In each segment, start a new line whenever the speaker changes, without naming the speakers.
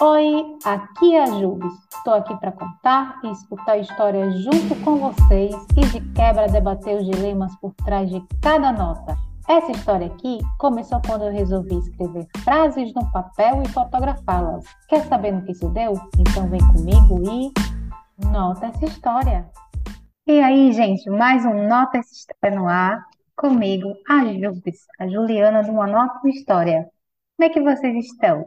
Oi, aqui é a Jubes. Estou aqui para contar e escutar histórias junto com vocês e de quebra debater os dilemas por trás de cada nota. Essa história aqui começou quando eu resolvi escrever frases no papel e fotografá-las. Quer saber no que isso deu? Então vem comigo e nota essa história. E aí, gente, mais um Nota essa história no ar. Comigo, a Jubes, a Juliana do Uma Nota História. Como é que vocês estão?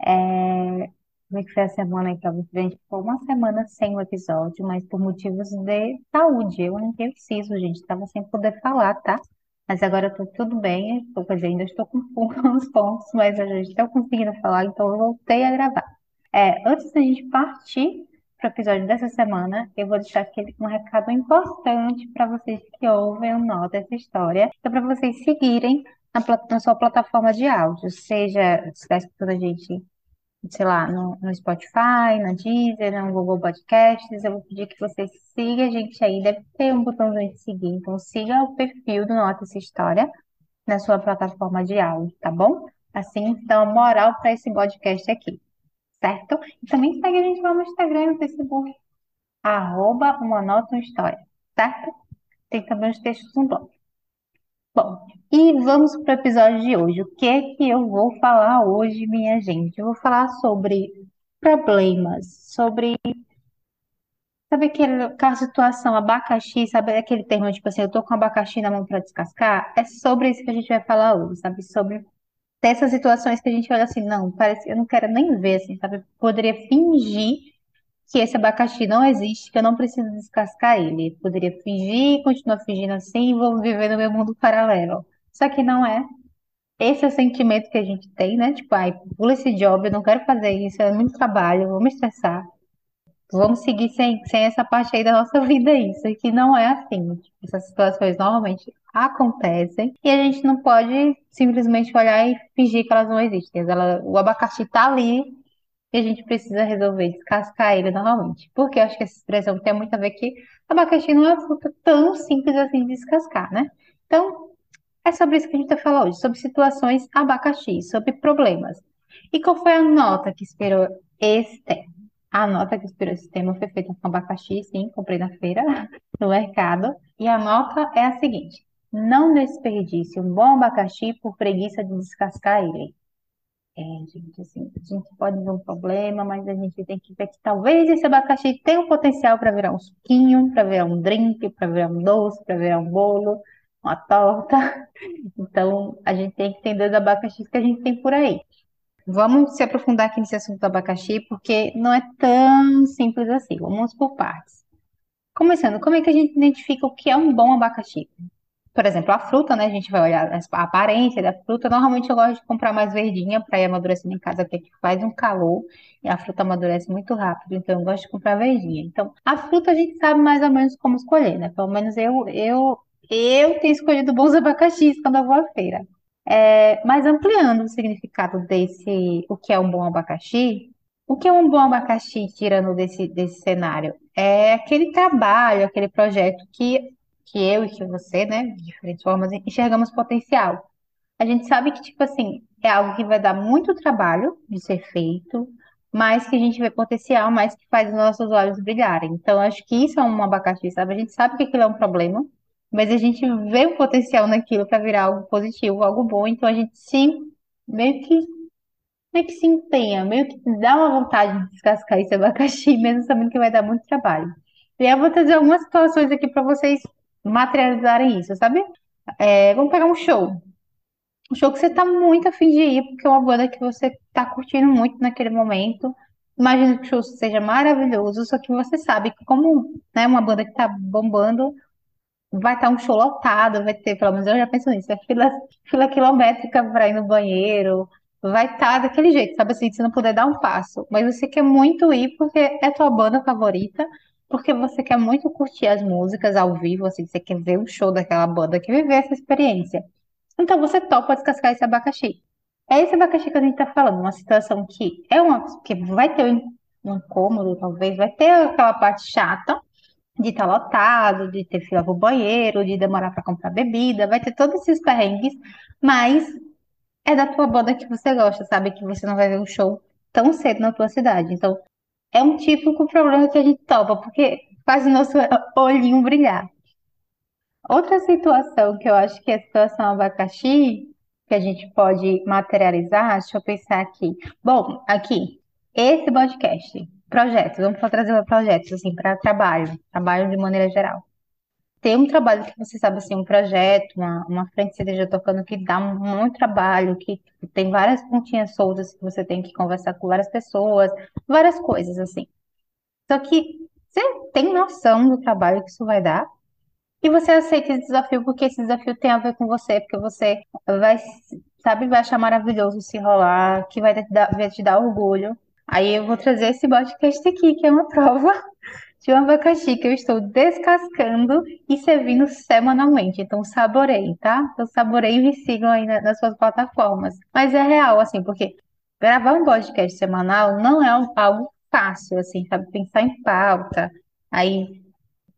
É, como é que foi a semana aí pra vocês? Gente, ficou uma semana sem o episódio, mas por motivos de saúde. Eu não preciso, gente. Tava sem poder falar, tá? Mas agora eu tô tudo bem. Estou, dizer, ainda estou com uns pontos, mas a gente está conseguindo falar, então eu voltei a gravar. É, antes da gente partir para o episódio dessa semana, eu vou deixar aqui um recado importante para vocês que ouvem o Nota essa história, é para vocês seguirem na, na sua plataforma de áudio, seja se está escutando a gente sei lá, no, no Spotify, na Deezer, no Google Podcasts, eu vou pedir que você siga a gente aí, deve ter um botãozinho de seguir, então siga o perfil do Nota Essa História na sua plataforma de áudio, tá bom? Assim, dá uma moral para esse podcast aqui, certo? E também segue a gente lá no Instagram e no Facebook, arroba uma nota uma história, certo? Tem também os textos no blog. Bom, e vamos para o episódio de hoje. O que é que eu vou falar hoje, minha gente? Eu vou falar sobre problemas, sobre. Sabe aquele, aquela situação, abacaxi, sabe aquele termo, tipo assim, eu tô com abacaxi na mão para descascar? É sobre isso que a gente vai falar hoje, sabe? Sobre essas situações que a gente olha assim, não, parece, eu não quero nem ver, assim, sabe? Poderia fingir que esse abacaxi não existe, que eu não preciso descascar ele. Eu poderia fingir, continuar fingindo assim e vou viver no meu mundo paralelo. Só que não é. Esse é o sentimento que a gente tem, né? Tipo, ai, pula esse job, eu não quero fazer isso, é muito trabalho, vou me estressar. Vamos seguir sem, sem essa parte aí da nossa vida, isso, que não é assim. Tipo, essas situações normalmente acontecem e a gente não pode simplesmente olhar e fingir que elas não existem. Ela, o abacaxi tá ali e a gente precisa resolver descascar ele normalmente. Porque eu acho que essa expressão tem muito a ver que abacaxi não é fruta tão simples assim de descascar, né? Então, é sobre isso que a gente vai falar hoje, sobre situações abacaxi, sobre problemas. E qual foi a nota que inspirou esse tema? A nota que inspirou esse tema foi feita com abacaxi, sim, comprei na feira, no mercado. E a nota é a seguinte: não desperdice um bom abacaxi por preguiça de descascar ele. É, gente, assim, a gente pode ver um problema, mas a gente tem que ver que talvez esse abacaxi tenha um potencial para virar um suquinho, para virar um drink, para virar um doce, para virar um bolo, uma torta. Então, a gente tem que entender os abacaxis que a gente tem por aí. Vamos se aprofundar aqui nesse assunto do abacaxi, porque não é tão simples assim. Vamos por partes. Começando, como é que a gente identifica o que é um bom abacaxi? Por exemplo, a fruta, né? A gente vai olhar a aparência da fruta. Normalmente eu gosto de comprar mais verdinha para ir amadurecendo em casa, porque faz um calor e a fruta amadurece muito rápido. Então eu gosto de comprar verdinha. Então, a fruta a gente sabe mais ou menos como escolher, né? Pelo menos eu, eu, eu tenho escolhido bons abacaxis quando eu vou à feira. É, mas ampliando o significado desse, o que é um bom abacaxi, o que é um bom abacaxi, tirando desse, desse cenário? É aquele trabalho, aquele projeto que que eu e que você, né, de diferentes formas, enxergamos potencial. A gente sabe que, tipo assim, é algo que vai dar muito trabalho de ser feito, mas que a gente vê potencial, mas que faz os nossos olhos brilharem. Então, acho que isso é um abacaxi, sabe? A gente sabe que aquilo é um problema, mas a gente vê o potencial naquilo para virar algo positivo, algo bom, então a gente se meio que meio que se empenha, meio que dá uma vontade de descascar esse abacaxi, mesmo sabendo que vai dar muito trabalho. E eu vou trazer algumas situações aqui para vocês materializarem isso, sabe? É, vamos pegar um show. Um show que você tá muito afim de ir, porque é uma banda que você tá curtindo muito naquele momento. Imagina que o show seja maravilhoso, só que você sabe que como é né, uma banda que tá bombando, vai estar tá um show lotado, vai ter, pelo menos eu já penso nisso, é fila, fila quilométrica para ir no banheiro, vai estar tá daquele jeito, sabe assim, se não puder dar um passo, mas você quer muito ir porque é tua banda favorita porque você quer muito curtir as músicas ao vivo, assim, você quer ver o show daquela banda, quer viver essa experiência. Então você topa descascar esse abacaxi. É esse abacaxi que a gente tá falando, uma situação que é uma que vai ter um incômodo, talvez, vai ter aquela parte chata de estar lotado, de ter fila pro banheiro, de demorar para comprar bebida, vai ter todos esses perrengues, mas é da tua banda que você gosta, sabe? Que você não vai ver o show tão cedo na tua cidade. Então, é um típico problema que a gente topa, porque faz o nosso olhinho brilhar. Outra situação que eu acho que é a situação abacaxi, que a gente pode materializar, deixa eu pensar aqui. Bom, aqui, esse podcast, projetos, vamos trazer projetos, assim, para trabalho, trabalho de maneira geral. Tem um trabalho que você sabe, assim, um projeto, uma, uma frente cerveja tocando que dá muito trabalho, que tem várias pontinhas soltas que você tem que conversar com várias pessoas, várias coisas, assim. Só que você tem noção do trabalho que isso vai dar, e você aceita esse desafio porque esse desafio tem a ver com você, porque você vai, sabe, vai achar maravilhoso se rolar, que vai te dar, vai te dar orgulho. Aí eu vou trazer esse podcast aqui, que é uma prova de um abacaxi que eu estou descascando e servindo semanalmente. Então, saborei, tá? Então, saborei e me sigam aí nas suas plataformas. Mas é real, assim, porque gravar um podcast semanal não é algo fácil, assim, sabe? Pensar em pauta, aí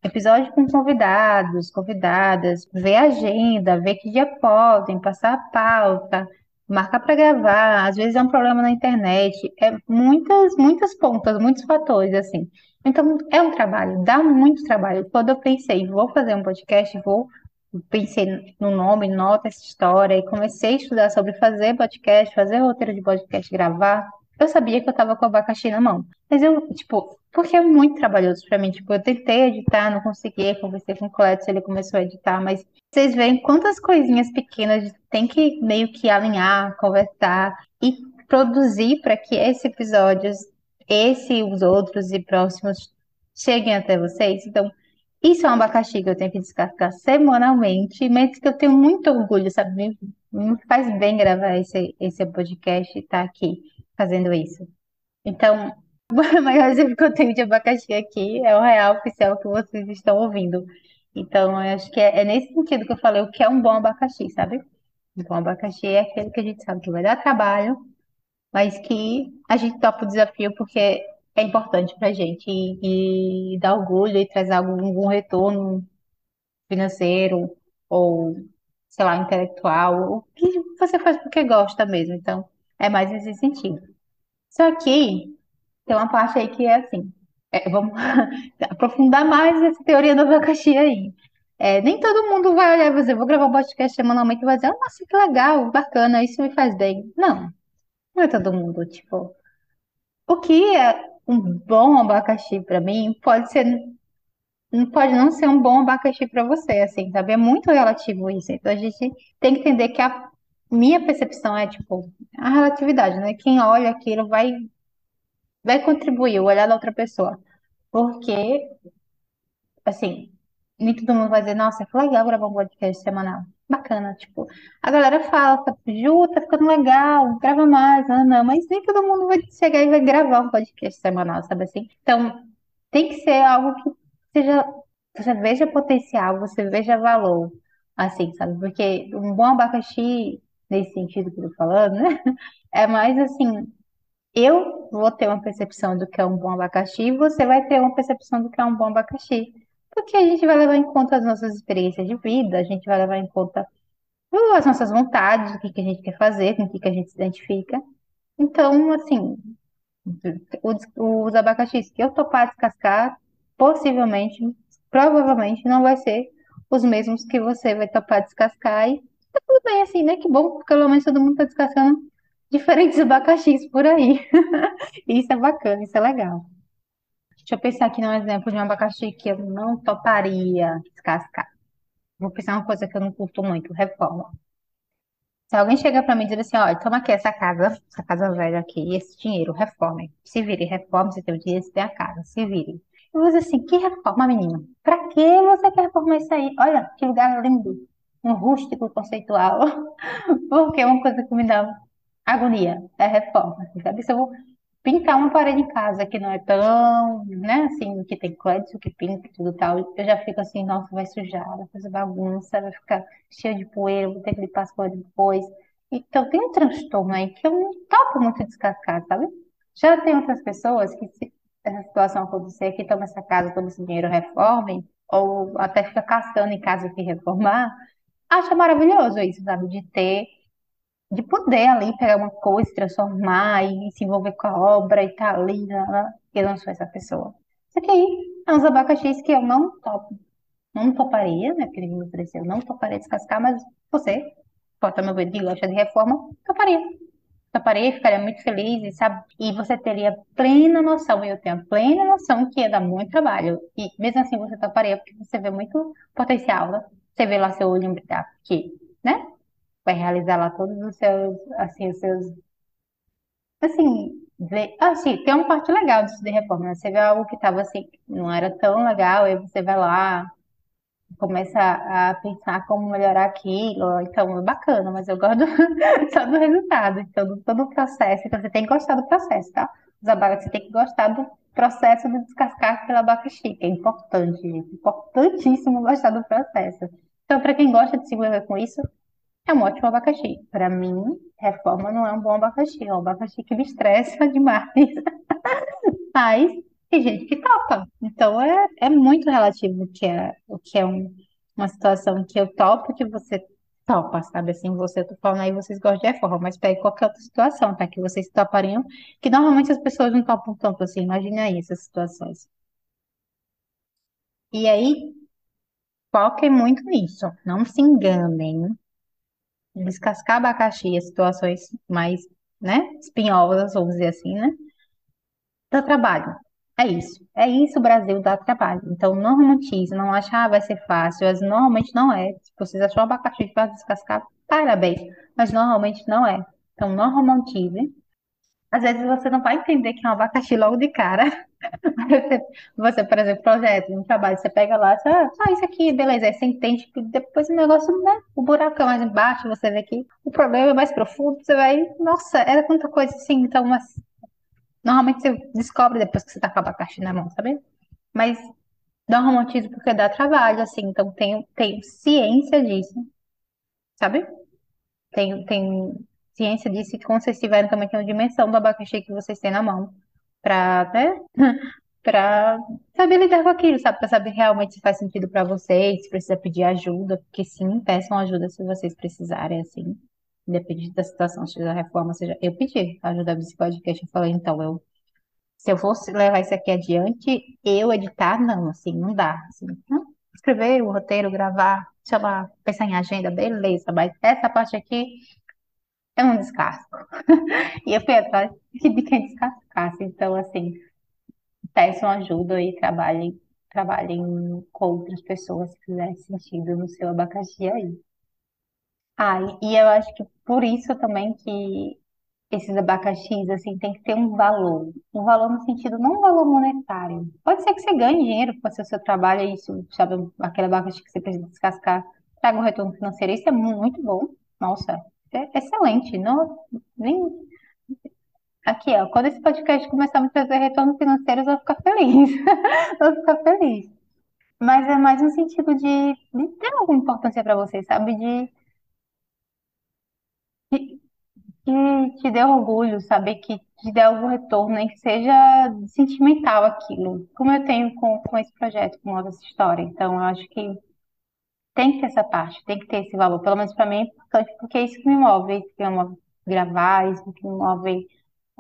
episódio com convidados, convidadas, ver a agenda, ver que dia podem, passar a pauta, marcar para gravar, às vezes é um problema na internet, é muitas, muitas pontas, muitos fatores, assim. Então, é um trabalho, dá muito trabalho. Quando eu pensei, vou fazer um podcast, vou, pensei no nome, nota essa história, e comecei a estudar sobre fazer podcast, fazer roteiro de podcast, gravar, eu sabia que eu tava com o abacaxi na mão. Mas eu, tipo, porque é muito trabalhoso para mim. Tipo, eu tentei editar, não consegui, conversei com o Cleto, ele começou a editar, mas vocês veem quantas coisinhas pequenas tem que meio que alinhar, conversar e produzir para que esses episódios, esse e os outros e próximos cheguem até vocês. Então, isso é um abacaxi que eu tenho que descascar semanalmente, mas que eu tenho muito orgulho, sabe? Me, me faz bem gravar esse, esse podcast e estar tá aqui fazendo isso. Então, o maior exemplo que eu tenho de abacaxi aqui é o real oficial que vocês estão ouvindo. Então, eu acho que é, é nesse sentido que eu falei o que é um bom abacaxi, sabe? Um bom abacaxi é aquele que a gente sabe que vai dar trabalho, mas que a gente topa o desafio porque é importante pra gente e, e dá orgulho e traz algum, algum retorno financeiro ou, sei lá, intelectual, o que você faz porque gosta mesmo. Então, é mais nesse sentido. Só que tem uma parte aí que é assim, é, vamos aprofundar mais essa teoria do abacaxi aí. É, nem todo mundo vai olhar e dizer, vou gravar um podcast semanalmente e vai dizer, nossa, que legal, bacana, isso me faz bem. Não, não é todo mundo, tipo, o que é um bom abacaxi para mim pode ser, pode não ser um bom abacaxi para você, assim, sabe? É muito relativo isso. Então a gente tem que entender que a minha percepção é, tipo, a relatividade, né? Quem olha aquilo vai, vai contribuir, o olhar da outra pessoa. Porque, assim, nem todo mundo vai dizer, nossa, que legal gravar um podcast semanal. Bacana, tipo, a galera fala, Ju, tá ficando legal, grava mais, não, não, mas nem todo mundo vai chegar e vai gravar um podcast semanal, sabe assim? Então, tem que ser algo que seja, você veja potencial, você veja valor, assim, sabe? Porque um bom abacaxi nesse sentido que eu tô falando, né? É mais assim, eu vou ter uma percepção do que é um bom abacaxi e você vai ter uma percepção do que é um bom abacaxi. Porque a gente vai levar em conta as nossas experiências de vida, a gente vai levar em conta as nossas vontades, o que que a gente quer fazer, com o que que a gente se identifica. Então, assim, os, os abacaxis que eu topar descascar, possivelmente, provavelmente não vai ser os mesmos que você vai topar descascar e tá tudo bem assim, né? Que bom, porque pelo menos todo mundo tá descascando diferentes abacaxis por aí. Isso é bacana, isso é legal. Deixa eu pensar aqui num exemplo de um abacaxi que eu não toparia descascar. Vou pensar uma coisa que eu não curto muito, reforma. Se alguém chegar para mim e dizer assim, olha, toma aqui essa casa, essa casa velha aqui, esse dinheiro, reforme. Se vire, reforme, você tem o dinheiro, você tem a casa, se vire. Eu vou dizer assim, que reforma, menino? Pra que você quer reformar isso aí? Olha, que lugar lindo um rústico conceitual, porque é uma coisa que me dá agonia, é reforma, assim, sabe? Se eu vou pintar uma parede em casa que não é tão, né, assim, que tem código, que pinta tudo tal, eu já fico assim, nossa, vai sujar, vai fazer bagunça, vai ficar cheio de poeira, vou ter que limpar as coisas depois. Então tem um transtorno aí que eu não topo muito descascar, sabe? Já tem outras pessoas que, se essa situação acontecer, que toma essa casa, toma esse dinheiro, reformem, ou até fica caçando em casa que reformar, acha maravilhoso isso, sabe? De ter de poder ali pegar uma coisa, transformar e se envolver com a obra e tá ali, né? né, Eu não sou essa pessoa. Só que aí, é uns abacaxis que eu não topo. Não toparia, né? Porque ele me ofereceu, não toparia descascar, mas você, pode meu ver de gosta de reforma, toparia. Toparia, ficaria muito feliz, e, sabe? E você teria plena noção, e eu tenho plena noção que ia dar muito trabalho. E mesmo assim você toparia, porque você vê muito potencial, né? Você vê lá seu olho brilhar, porque, né? vai realizar lá todos os seus, assim, os seus, assim, ver, assim, tem uma parte legal disso de reforma, né? Você vê algo que estava assim, não era tão legal, aí você vai lá, começa a pensar como melhorar aquilo, então é bacana, mas eu gosto só do resultado, então do todo o processo, então você tem que gostar do processo, tá? Os abacaxi, você tem que gostar do processo de descascar aquele abacaxi, que é importante, gente, importantíssimo gostar do processo. Então, para quem gosta de se envolver com isso, é um ótimo abacaxi. Para mim, reforma não é um bom abacaxi, é um abacaxi que me estressa demais. Mas tem gente que topa. Então é, é muito relativo o que é, o que é um- uma situação que eu topo, que você topa, sabe? Assim, você, eu tô falando aí, vocês gostam de reforma, mas pegue qualquer outra situação, tá? Que vocês topariam, que normalmente as pessoas não topam tanto assim. Imagine aí essas situações. E aí, foquem muito nisso. Não se enganem. descascar abacaxi em situações mais, né, espinhosas, vamos dizer assim, né, dá trabalho. É isso. É isso, o Brasil dá trabalho. Então, não romantize, não acha, ah, vai ser fácil. Mas normalmente não é. Se vocês acham abacaxi de descascar, parabéns. Mas normalmente não é. Então, não romantize. Às vezes você não vai entender que é um abacaxi logo de cara. Você, por exemplo, projeto, um trabalho, você pega lá, você, ah, isso aqui, beleza, aí você entende que depois o negócio, né, o buraco é mais embaixo, você vê que o problema é mais profundo, você vai, nossa, era tanta coisa assim, então, mas normalmente você descobre depois que você tá com a abacaxi na mão, sabe? Mas não romantizo porque dá trabalho, assim, então tenho, tenho ciência disso, sabe? Tenho, tenho ciência disso e como vocês tiveram também tem uma dimensão do abacaxi que vocês têm na mão, pra, né? para saber lidar com aquilo, sabe? Para saber realmente se faz sentido para vocês, se precisa pedir ajuda, porque sim, peçam ajuda se vocês precisarem, assim, independente da situação, seja a reforma, seja. Eu pedi ajuda desse podcast, eu falei, então, eu, se eu fosse levar isso aqui adiante, eu editar, não, assim, não dá, assim, não. Escrever o roteiro, gravar, lá, pensar em agenda, beleza, mas essa parte aqui é um descasco. E eu fui atrás de quem descascasse, então, assim peçam ajuda e trabalhem, trabalhem com outras pessoas se fizer sentido no seu abacaxi aí. Ah, e e eu acho que por isso também que esses abacaxis, assim, tem que ter um valor. Um valor no sentido, não um valor monetário. Pode ser que você ganhe dinheiro, ser o seu trabalho, é isso, sabe, aquele abacaxi que você precisa descascar, traga um retorno financeiro. Isso é muito bom. Nossa, é excelente. Não, nem, Aqui, ó, quando esse podcast começar a me trazer retorno financeiro, eu vou ficar feliz. Vou ficar feliz. Mas é mais no sentido de, de ter alguma importância para você, sabe? De, de, que te dê orgulho, saber que te dê algum retorno, nem que seja sentimental aquilo. Como eu tenho com, com esse projeto, com essa história. Então, eu acho que tem que ter essa parte, tem que ter esse valor. Pelo menos para mim é importante, porque é isso que me move, é isso que me move gravar, é isso que me move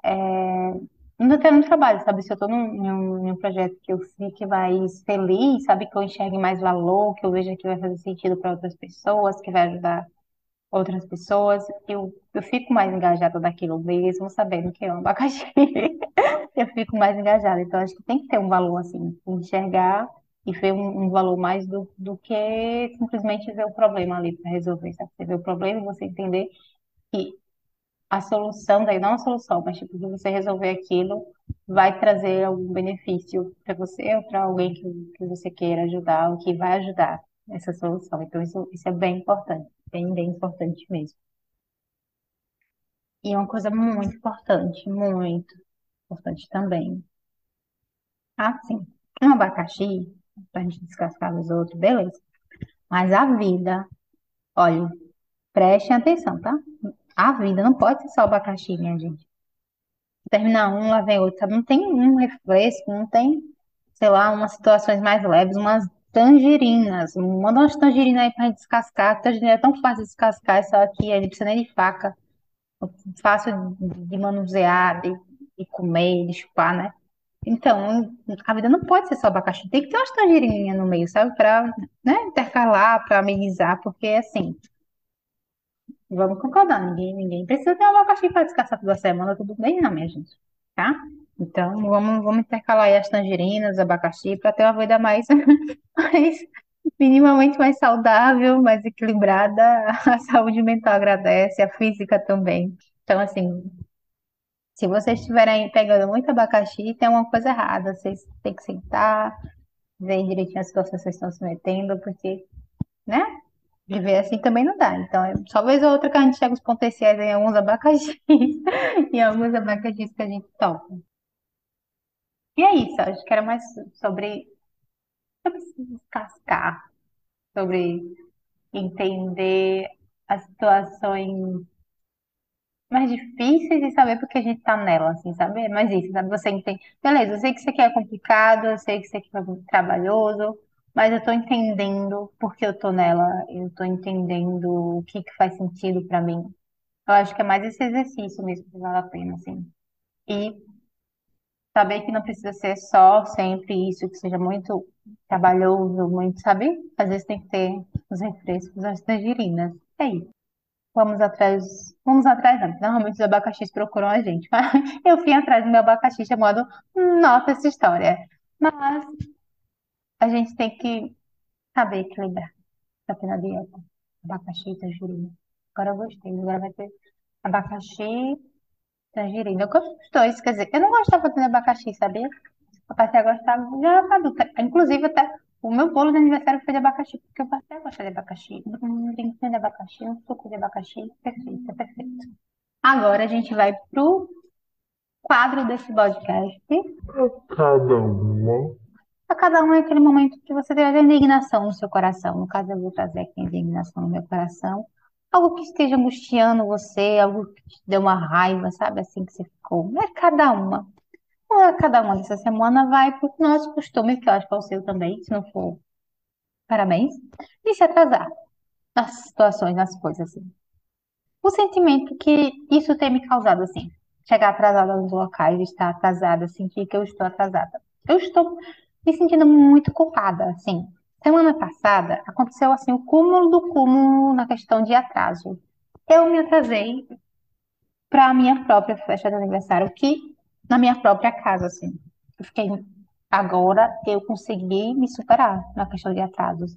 é, Ainda tendo um trabalho, sabe? Se eu estou num, num, num projeto que eu fique mais feliz, sabe? Que eu enxergue mais valor, que eu veja que vai fazer sentido para outras pessoas, que vai ajudar outras pessoas, eu, eu fico mais engajada daquilo mesmo, sabendo que é um abacaxi. Eu fico mais engajada. Então, acho que tem que ter um valor, assim, enxergar e ver um, um valor mais do, do que simplesmente ver o problema ali para resolver, sabe? Você vê o problema e você entender que a solução, daí não a solução, mas tipo, você resolver aquilo, vai trazer algum benefício para você ou para alguém que, que você queira ajudar, ou que vai ajudar essa solução. Então, isso, isso é bem importante, bem, bem importante mesmo. E uma coisa muito importante, muito importante também. Ah, sim, um abacaxi, para a gente descascar os outros, beleza. Mas a vida, olha, prestem atenção, tá? A vida não pode ser só abacaxi, minha gente. terminar um, lá vem outro, sabe? Não tem um refresco, não tem, sei lá, umas situações mais leves, umas tangerinas. Manda umas tangerinas aí pra gente descascar. Tangerina é tão fácil de descascar, só aqui, aí não precisa nem de faca. fácil de manusear, de, de comer, de chupar, né? Então, a vida não pode ser só abacaxi, tem que ter umas tangerininhas no meio, sabe? Pra, né, intercalar, pra amenizar, porque assim, vamos concordar, ninguém, ninguém precisa ter um abacaxi para descansar toda semana, tudo bem, não, minha gente, tá? Então, vamos, vamos intercalar aí as tangerinas, abacaxi, para ter uma vida mais, mais, minimamente mais saudável, mais equilibrada. A saúde mental agradece, a física também. Então, assim, se vocês estiverem pegando muito abacaxi, tem uma coisa errada. Vocês têm que sentar, ver direitinho a situação que vocês estão se metendo, porque, né? Viver assim também não dá. Então, é só vez ou outra que a gente chega os potenciais em alguns abacaxis, em alguns abacaxis que a gente topa. E é isso, acho que era mais sobre, sobre se descascar, sobre entender as situações mais difíceis e saber porque a gente tá nela, assim, sabe? Mas isso, sabe? Você entende. Beleza, eu sei que isso aqui é complicado, eu sei que isso aqui é trabalhoso, mas eu tô entendendo porque eu tô nela, eu tô entendendo o que que faz sentido pra mim. Eu acho que é mais esse exercício mesmo que vale a pena, assim. E saber que não precisa ser só sempre isso, que seja muito trabalhoso, muito, sabe? Às vezes tem que ter os refrescos, as tangerinas. É isso. Vamos atrás, vamos atrás, não. Normalmente os abacaxis procuram a gente, mas eu fui atrás do meu abacaxi chamado Nota essa história. Mas a gente tem que saber equilibrar. Tá tendo a dieta. Abacaxi e tangerina. Agora eu gostei. Agora vai ter abacaxi, tangerina. Eu gosto dos dois, quer dizer, eu não gostava de abacaxi, sabia? Eu passei a gostar já adulta. Inclusive, até o meu bolo de aniversário foi de abacaxi, porque eu passei a gostar de abacaxi. Um brinquinho de abacaxi, um suco de abacaxi. Perfeito, é perfeito. Agora a gente vai pro quadro desse podcast.
Cada uma.
A cada um é aquele momento que você teve a indignação no seu coração. No caso, eu vou trazer aqui a indignação no meu coração. Algo que esteja angustiando você, algo que te deu uma raiva, sabe? Assim que você ficou. É cada uma. Ah, Cada uma dessa semana vai pro nosso costume, que eu acho que é o seu também, se não for, parabéns, de se atrasar nas situações, nas coisas, assim. O sentimento que isso tem me causado, assim, chegar atrasada nos locais, estar atrasada, sentir que eu estou atrasada. Eu estou me sentindo muito culpada, assim. Semana passada aconteceu, assim, o cúmulo do cúmulo na questão de atraso. Eu me atrasei para a minha própria festa de aniversário, que na minha própria casa, assim. Eu fiquei, agora eu consegui me superar na questão de atrasos.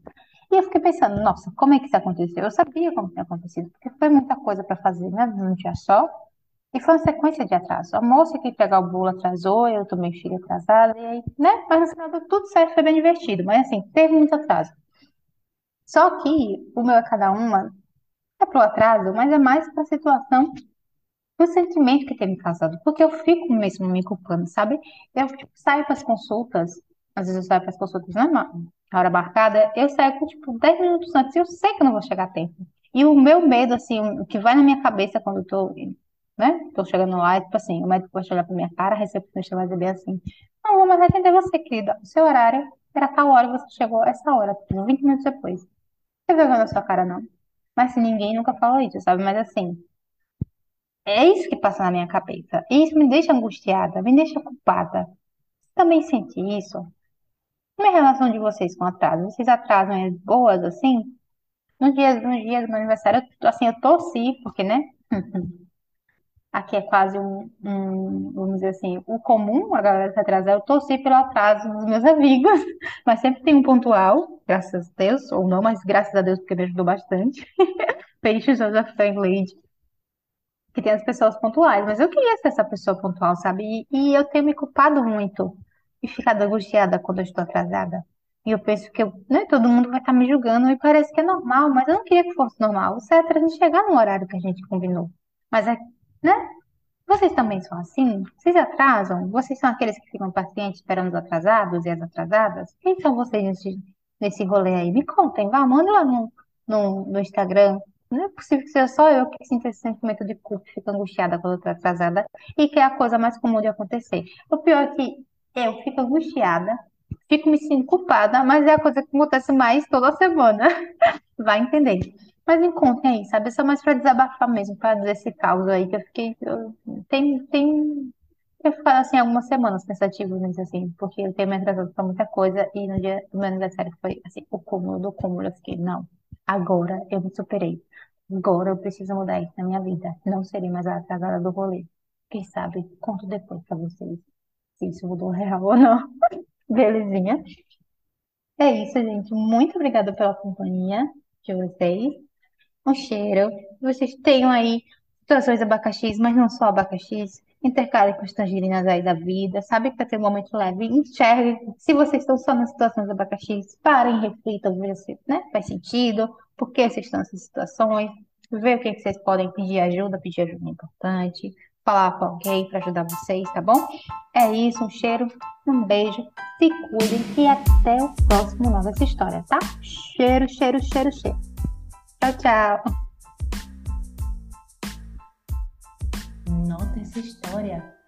E eu fiquei pensando, nossa, como é que isso aconteceu? Eu sabia como tinha acontecido, porque foi muita coisa para fazer, né, num dia só. E foi uma sequência de atrasos. A moça que pegar o bolo atrasou, eu também cheguei atrasada, e aí, né? Mas no final tudo certo, foi bem divertido. Mas assim, teve muito atraso. Só que o meu é cada uma é pro atraso, mas é mais para a situação o sentimento que tem me causado, porque eu fico mesmo me culpando, sabe? Eu tipo, saio para as consultas, às vezes eu saio para as consultas na na hora marcada, eu saio tipo 10 minutos antes e eu sei que eu não vou chegar a tempo. E o meu medo, assim, o que vai na minha cabeça quando eu tô, né, tô chegando lá, é tipo assim, o médico vai olhar pra minha cara, a recepcionista vai dizer assim, não, vou mais atender você, querida, o seu horário era tal hora você chegou essa hora, tipo, 20 minutos depois. Não tem vergonha na sua cara, não. Mas se ninguém nunca falou isso, sabe? Mas assim, é isso que passa na minha cabeça. Isso me deixa angustiada, me deixa culpada. Você também sente isso? Como é a relação de vocês com atraso? Vocês atrasam as boas, assim? No dia, no dia do meu aniversário, eu, assim, eu torci, porque, né? Aqui é quase um, um, vamos dizer assim, o comum, a galera se atrasar. Eu torci pelo atraso dos meus amigos, mas sempre tem um pontual, graças a Deus, ou não, mas graças a Deus, porque me ajudou bastante. Peixes Joseph Lady que tem as pessoas pontuais, mas eu queria ser essa pessoa pontual, sabe? E, e eu tenho me culpado muito e ficado angustiada quando eu estou atrasada. E eu penso que eu, né, todo mundo vai estar me julgando e parece que é normal, mas eu não queria que fosse normal. O certo era a gente chegar no horário que a gente combinou. Mas é, né? Vocês também são assim? Vocês atrasam? Vocês são aqueles que ficam pacientes esperando os atrasados e as atrasadas? Quem são vocês nesse, nesse rolê aí? Me contem, vá, manda lá no, no, no Instagram não é possível que seja só eu que sinta esse sentimento de culpa, fico angustiada quando estou atrasada e que é a coisa mais comum de acontecer. O pior é que eu fico angustiada, fico me sentindo culpada, mas é a coisa que acontece mais toda semana. Vai entender. Mas me contem aí, sabe? É só mais pra desabafar mesmo, pra dizer esse caos aí, que eu fiquei. eu- tem, tem. Eu ficar assim algumas semanas pensativo nisso, assim, porque eu tenho me atrasado pra muita coisa e no dia do meu aniversário foi assim, o cúmulo do cúmulo. Eu fiquei, não, agora eu me superei. Agora eu preciso mudar isso na minha vida. Não serei mais a atrasada do rolê. Quem sabe, conto depois pra vocês se isso mudou real ou não. Belezinha. É isso, gente. Muito obrigada pela companhia de vocês. Um cheiro. Vocês tenham aí situações abacaxis, mas não só abacaxis. Intercalem com as tangerinas aí da vida, sabe? Para ter um momento leve. Enxerguem. Se vocês estão só nas situações de abacaxis, parem, reflitam, vejam se, né? Faz sentido. Por que vocês estão nessas situações? Ver o que que vocês podem pedir ajuda. Pedir ajuda é importante. Falar com alguém para ajudar vocês, tá bom? É isso. Um cheiro. Um beijo. Se cuidem e até o próximo Nova Essa História, tá? Cheiro, cheiro, cheiro, cheiro. Tchau, tchau.
Essa história.